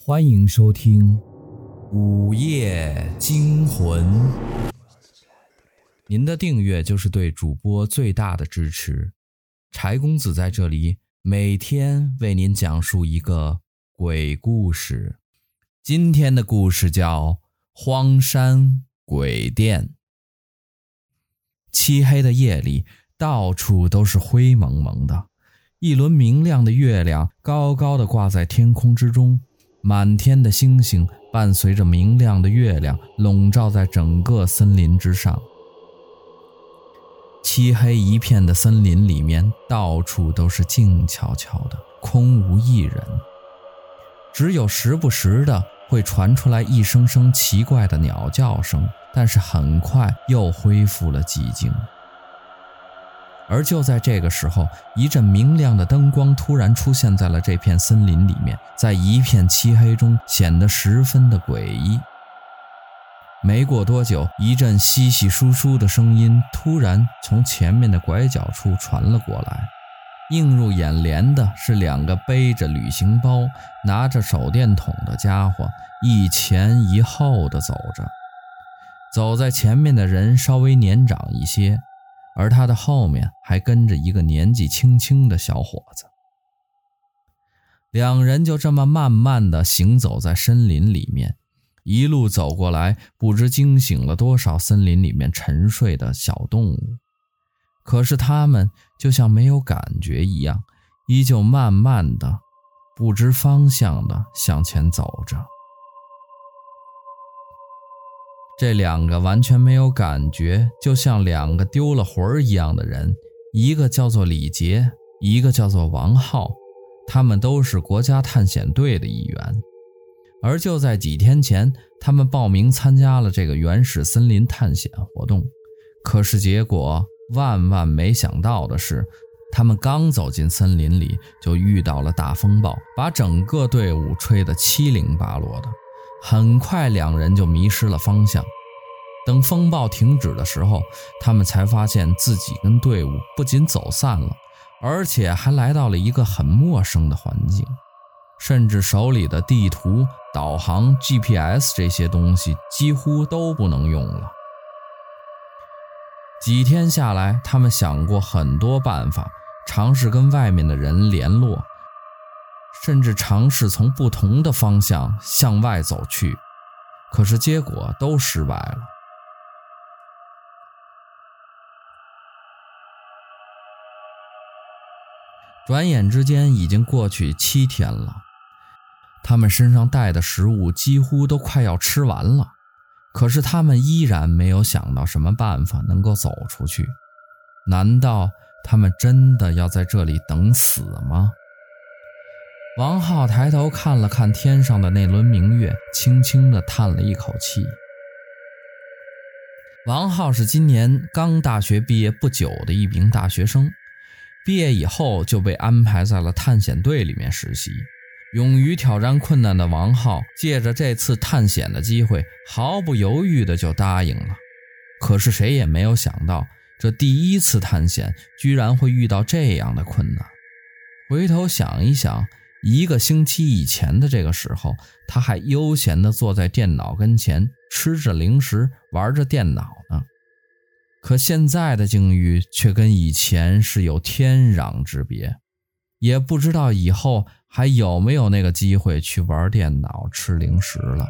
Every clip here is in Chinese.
欢迎收听《午夜惊魂》。您的订阅就是对主播最大的支持。柴公子在这里每天为您讲述一个鬼故事。今天的故事叫《荒山鬼店》。漆黑的夜里，到处都是灰蒙蒙的，一轮明亮的月亮高高的挂在天空之中。满天的星星伴随着明亮的月亮，笼罩在整个森林之上。漆黑一片的森林里面，到处都是静悄悄的，空无一人。只有时不时的会传出来一声声奇怪的鸟叫声，但是很快又恢复了寂静。而就在这个时候，一阵明亮的灯光突然出现在了这片森林里面，在一片漆黑中显得十分的诡异。没过多久，一阵稀稀疏疏的声音突然从前面的拐角处传了过来，映入眼帘的是两个背着旅行包、拿着手电筒的家伙，一前一后的走着。走在前面的人稍微年长一些。而他的后面还跟着一个年纪轻轻的小伙子，两人就这么慢慢的行走在森林里面，一路走过来，不知惊醒了多少森林里面沉睡的小动物。可是他们就像没有感觉一样，依旧慢慢的、不知方向的向前走着。这两个完全没有感觉，就像两个丢了魂儿一样的人，一个叫做李杰，一个叫做王浩，他们都是国家探险队的一员。而就在几天前，他们报名参加了这个原始森林探险活动。可是结果万万没想到的是，他们刚走进森林里，就遇到了大风暴，把整个队伍吹得七零八落的。很快，两人就迷失了方向。等风暴停止的时候，他们才发现自己跟队伍不仅走散了，而且还来到了一个很陌生的环境，甚至手里的地图、导航、GPS 这些东西几乎都不能用了。几天下来，他们想过很多办法，尝试跟外面的人联络。甚至尝试从不同的方向向外走去，可是结果都失败了。转眼之间已经过去七天了，他们身上带的食物几乎都快要吃完了，可是他们依然没有想到什么办法能够走出去。难道他们真的要在这里等死吗？王浩抬头看了看天上的那轮明月，轻轻地叹了一口气。王浩是今年刚大学毕业不久的一名大学生，毕业以后就被安排在了探险队里面实习。勇于挑战困难的王浩，借着这次探险的机会，毫不犹豫地就答应了。可是谁也没有想到，这第一次探险居然会遇到这样的困难。回头想一想。一个星期以前的这个时候，他还悠闲地坐在电脑跟前，吃着零食，玩着电脑呢。可现在的境遇却跟以前是有天壤之别，也不知道以后还有没有那个机会去玩电脑、吃零食了。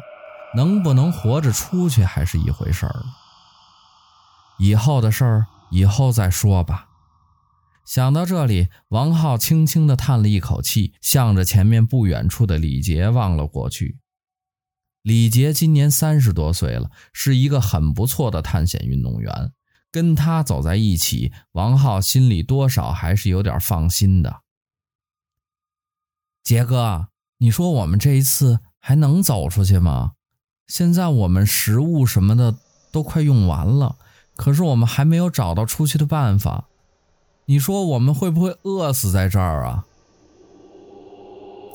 能不能活着出去还是一回事儿。以后的事儿，以后再说吧。想到这里，王浩轻轻地叹了一口气，向着前面不远处的李杰望了过去。李杰今年三十多岁了，是一个很不错的探险运动员。跟他走在一起，王浩心里多少还是有点放心的。杰哥，你说我们这一次还能走出去吗？现在我们食物什么的都快用完了，可是我们还没有找到出去的办法。你说我们会不会饿死在这儿啊？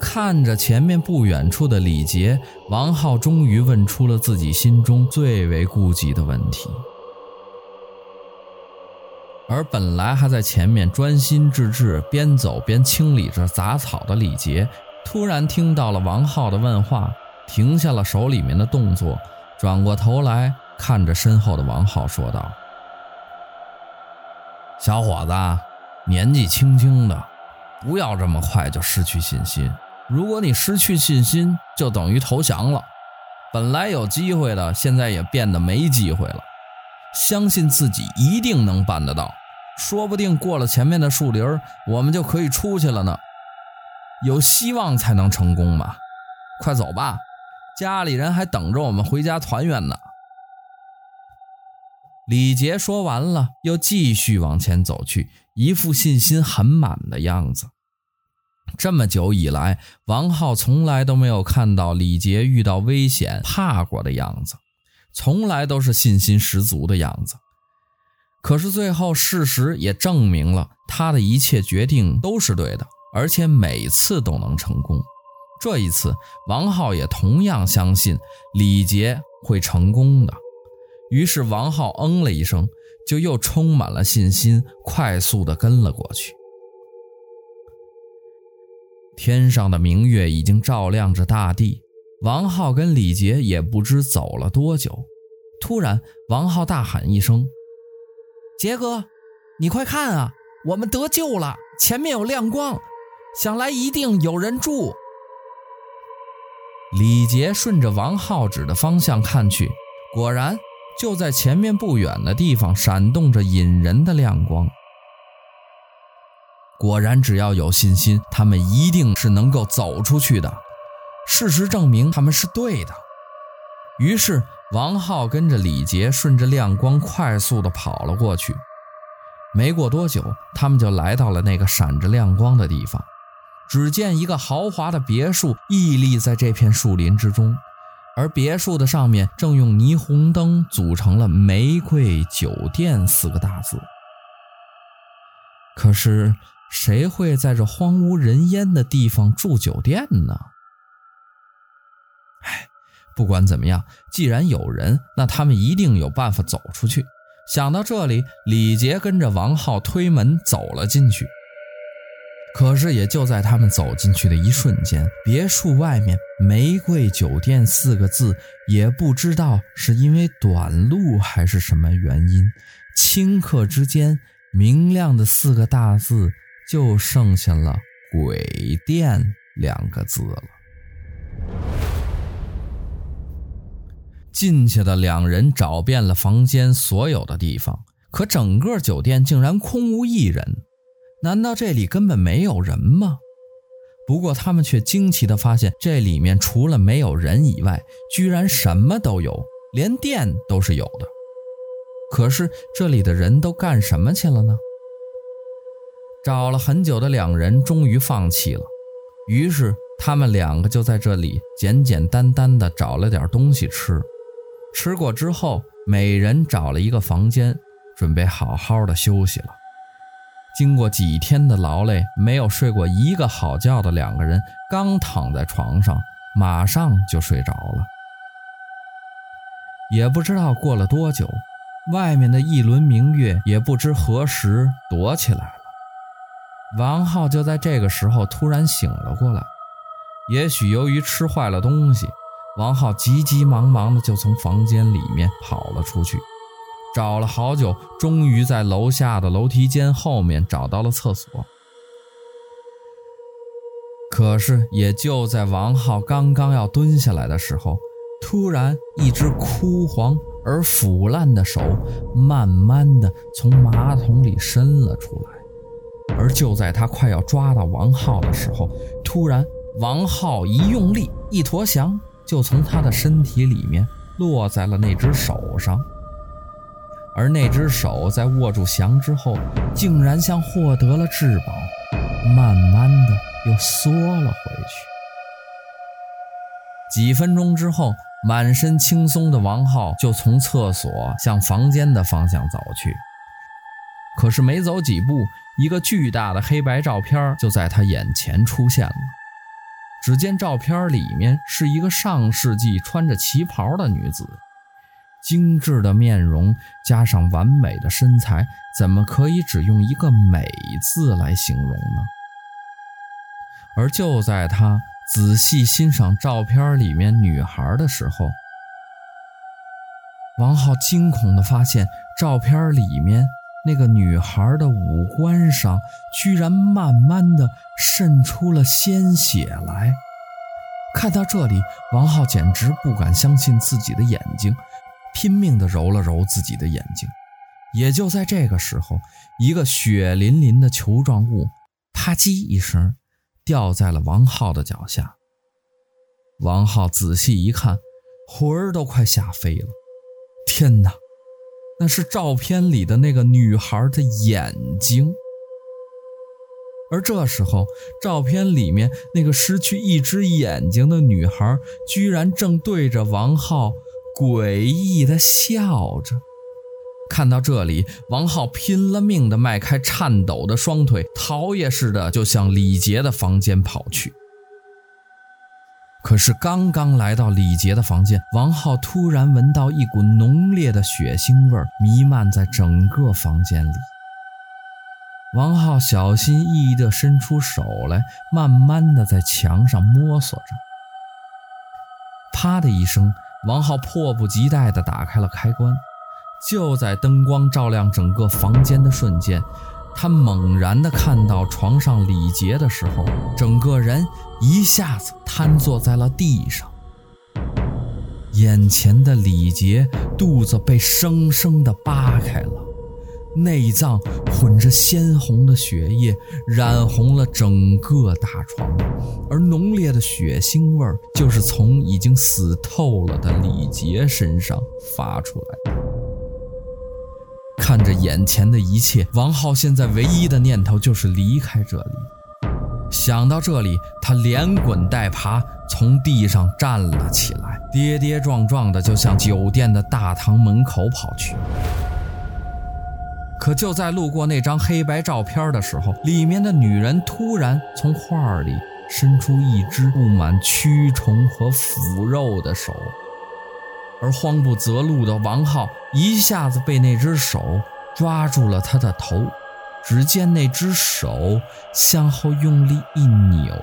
看着前面不远处的李杰，王浩终于问出了自己心中最为顾忌的问题。而本来还在前面专心致志、边走边清理着杂草的李杰，突然听到了王浩的问话，停下了手里面的动作，转过头来看着身后的王浩说道：“小伙子，年纪轻轻的，不要这么快就失去信心。如果你失去信心，就等于投降了。本来有机会的，现在也变得没机会了。相信自己，一定能办得到。”说不定过了前面的树林，我们就可以出去了呢。有希望才能成功嘛！快走吧，家里人还等着我们回家团圆呢。李杰说完了，又继续往前走去，一副信心很满的样子。这么久以来，王浩从来都没有看到李杰遇到危险怕过的样子，从来都是信心十足的样子。可是最后，事实也证明了他的一切决定都是对的，而且每次都能成功。这一次，王浩也同样相信李杰会成功的。于是，王浩嗯了一声，就又充满了信心，快速的跟了过去。天上的明月已经照亮着大地，王浩跟李杰也不知走了多久，突然，王浩大喊一声。杰哥，你快看啊！我们得救了，前面有亮光，想来一定有人住。李杰顺着王浩指的方向看去，果然就在前面不远的地方闪动着引人的亮光。果然，只要有信心，他们一定是能够走出去的。事实证明，他们是对的。于是。王浩跟着李杰顺着亮光快速地跑了过去。没过多久，他们就来到了那个闪着亮光的地方。只见一个豪华的别墅屹立在这片树林之中，而别墅的上面正用霓虹灯组成了“玫瑰酒店”四个大字。可是，谁会在这荒无人烟的地方住酒店呢？不管怎么样，既然有人，那他们一定有办法走出去。想到这里，李杰跟着王浩推门走了进去。可是，也就在他们走进去的一瞬间，别墅外面“玫瑰酒店”四个字，也不知道是因为短路还是什么原因，顷刻之间，明亮的四个大字就剩下了“鬼店”两个字了。进去的两人找遍了房间所有的地方，可整个酒店竟然空无一人。难道这里根本没有人吗？不过他们却惊奇地发现，这里面除了没有人以外，居然什么都有，连电都是有的。可是这里的人都干什么去了呢？找了很久的两人终于放弃了，于是他们两个就在这里简简单单地找了点东西吃。吃过之后，每人找了一个房间，准备好好的休息了。经过几天的劳累，没有睡过一个好觉的两个人，刚躺在床上，马上就睡着了。也不知道过了多久，外面的一轮明月也不知何时躲起来了。王浩就在这个时候突然醒了过来，也许由于吃坏了东西。王浩急急忙忙的就从房间里面跑了出去，找了好久，终于在楼下的楼梯间后面找到了厕所。可是，也就在王浩刚刚要蹲下来的时候，突然一只枯黄而腐烂的手慢慢的从马桶里伸了出来，而就在他快要抓到王浩的时候，突然王浩一用力，一坨翔。就从他的身体里面落在了那只手上，而那只手在握住翔之后，竟然像获得了至宝，慢慢的又缩了回去。几分钟之后，满身轻松的王浩就从厕所向房间的方向走去，可是没走几步，一个巨大的黑白照片就在他眼前出现了。只见照片里面是一个上世纪穿着旗袍的女子，精致的面容加上完美的身材，怎么可以只用一个“美”字来形容呢？而就在他仔细欣赏照片里面女孩的时候，王浩惊恐地发现，照片里面那个女孩的五官上居然慢慢地渗出了鲜血来。看到这里，王浩简直不敢相信自己的眼睛，拼命地揉了揉自己的眼睛。也就在这个时候，一个血淋淋的球状物啪叽一声掉在了王浩的脚下。王浩仔细一看，魂儿都快吓飞了。天哪，那是照片里的那个女孩的眼睛。而这时候，照片里面那个失去一只眼睛的女孩，居然正对着王浩诡异的笑着。看到这里，王浩拼了命的迈开颤抖的双腿，逃也似的就向李杰的房间跑去。可是刚刚来到李杰的房间，王浩突然闻到一股浓烈的血腥味弥漫在整个房间里。王浩小心翼翼地伸出手来，慢慢地在墙上摸索着。啪的一声，王浩迫不及待地打开了开关。就在灯光照亮整个房间的瞬间，他猛然地看到床上李杰的时候，整个人一下子瘫坐在了地上。眼前的李杰肚子被生生地扒开了，内脏混着鲜红的血液，染红了整个大床，而浓烈的血腥味儿就是从已经死透了的李杰身上发出来的。看着眼前的一切，王浩现在唯一的念头就是离开这里。想到这里，他连滚带爬从地上站了起来，跌跌撞撞的就向酒店的大堂门口跑去。可就在路过那张黑白照片的时候，里面的女人突然从画里伸出一只布满蛆虫和腐肉的手。而慌不择路的王浩一下子被那只手抓住了他的头，只见那只手向后用力一扭，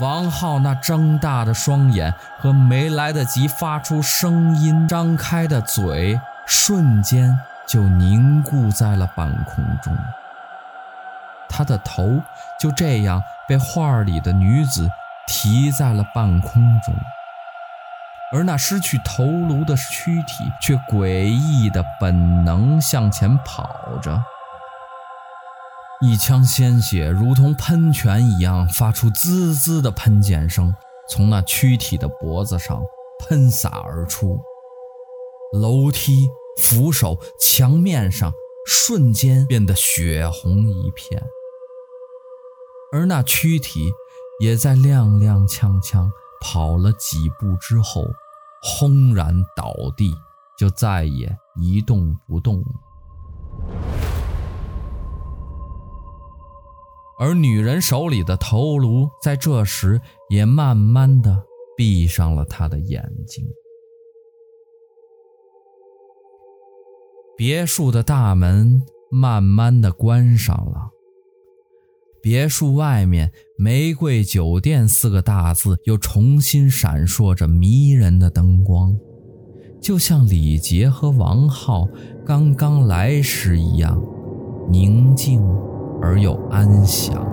王浩那睁大的双眼和没来得及发出声音张开的嘴，瞬间就凝固在了半空中。他的头就这样被画里的女子提在了半空中。而那失去头颅的躯体却诡异的本能向前跑着，一腔鲜血如同喷泉一样发出滋滋的喷溅声，从那躯体的脖子上喷洒而出。楼梯、扶手、墙面上瞬间变得血红一片，而那躯体也在踉踉跄跄跑了几步之后。轰然倒地，就再也一动不动。而女人手里的头颅在这时也慢慢的闭上了她的眼睛。别墅的大门慢慢的关上了。别墅外面，“玫瑰酒店”四个大字又重新闪烁着迷人的灯光，就像李杰和王浩刚刚来时一样，宁静而又安详。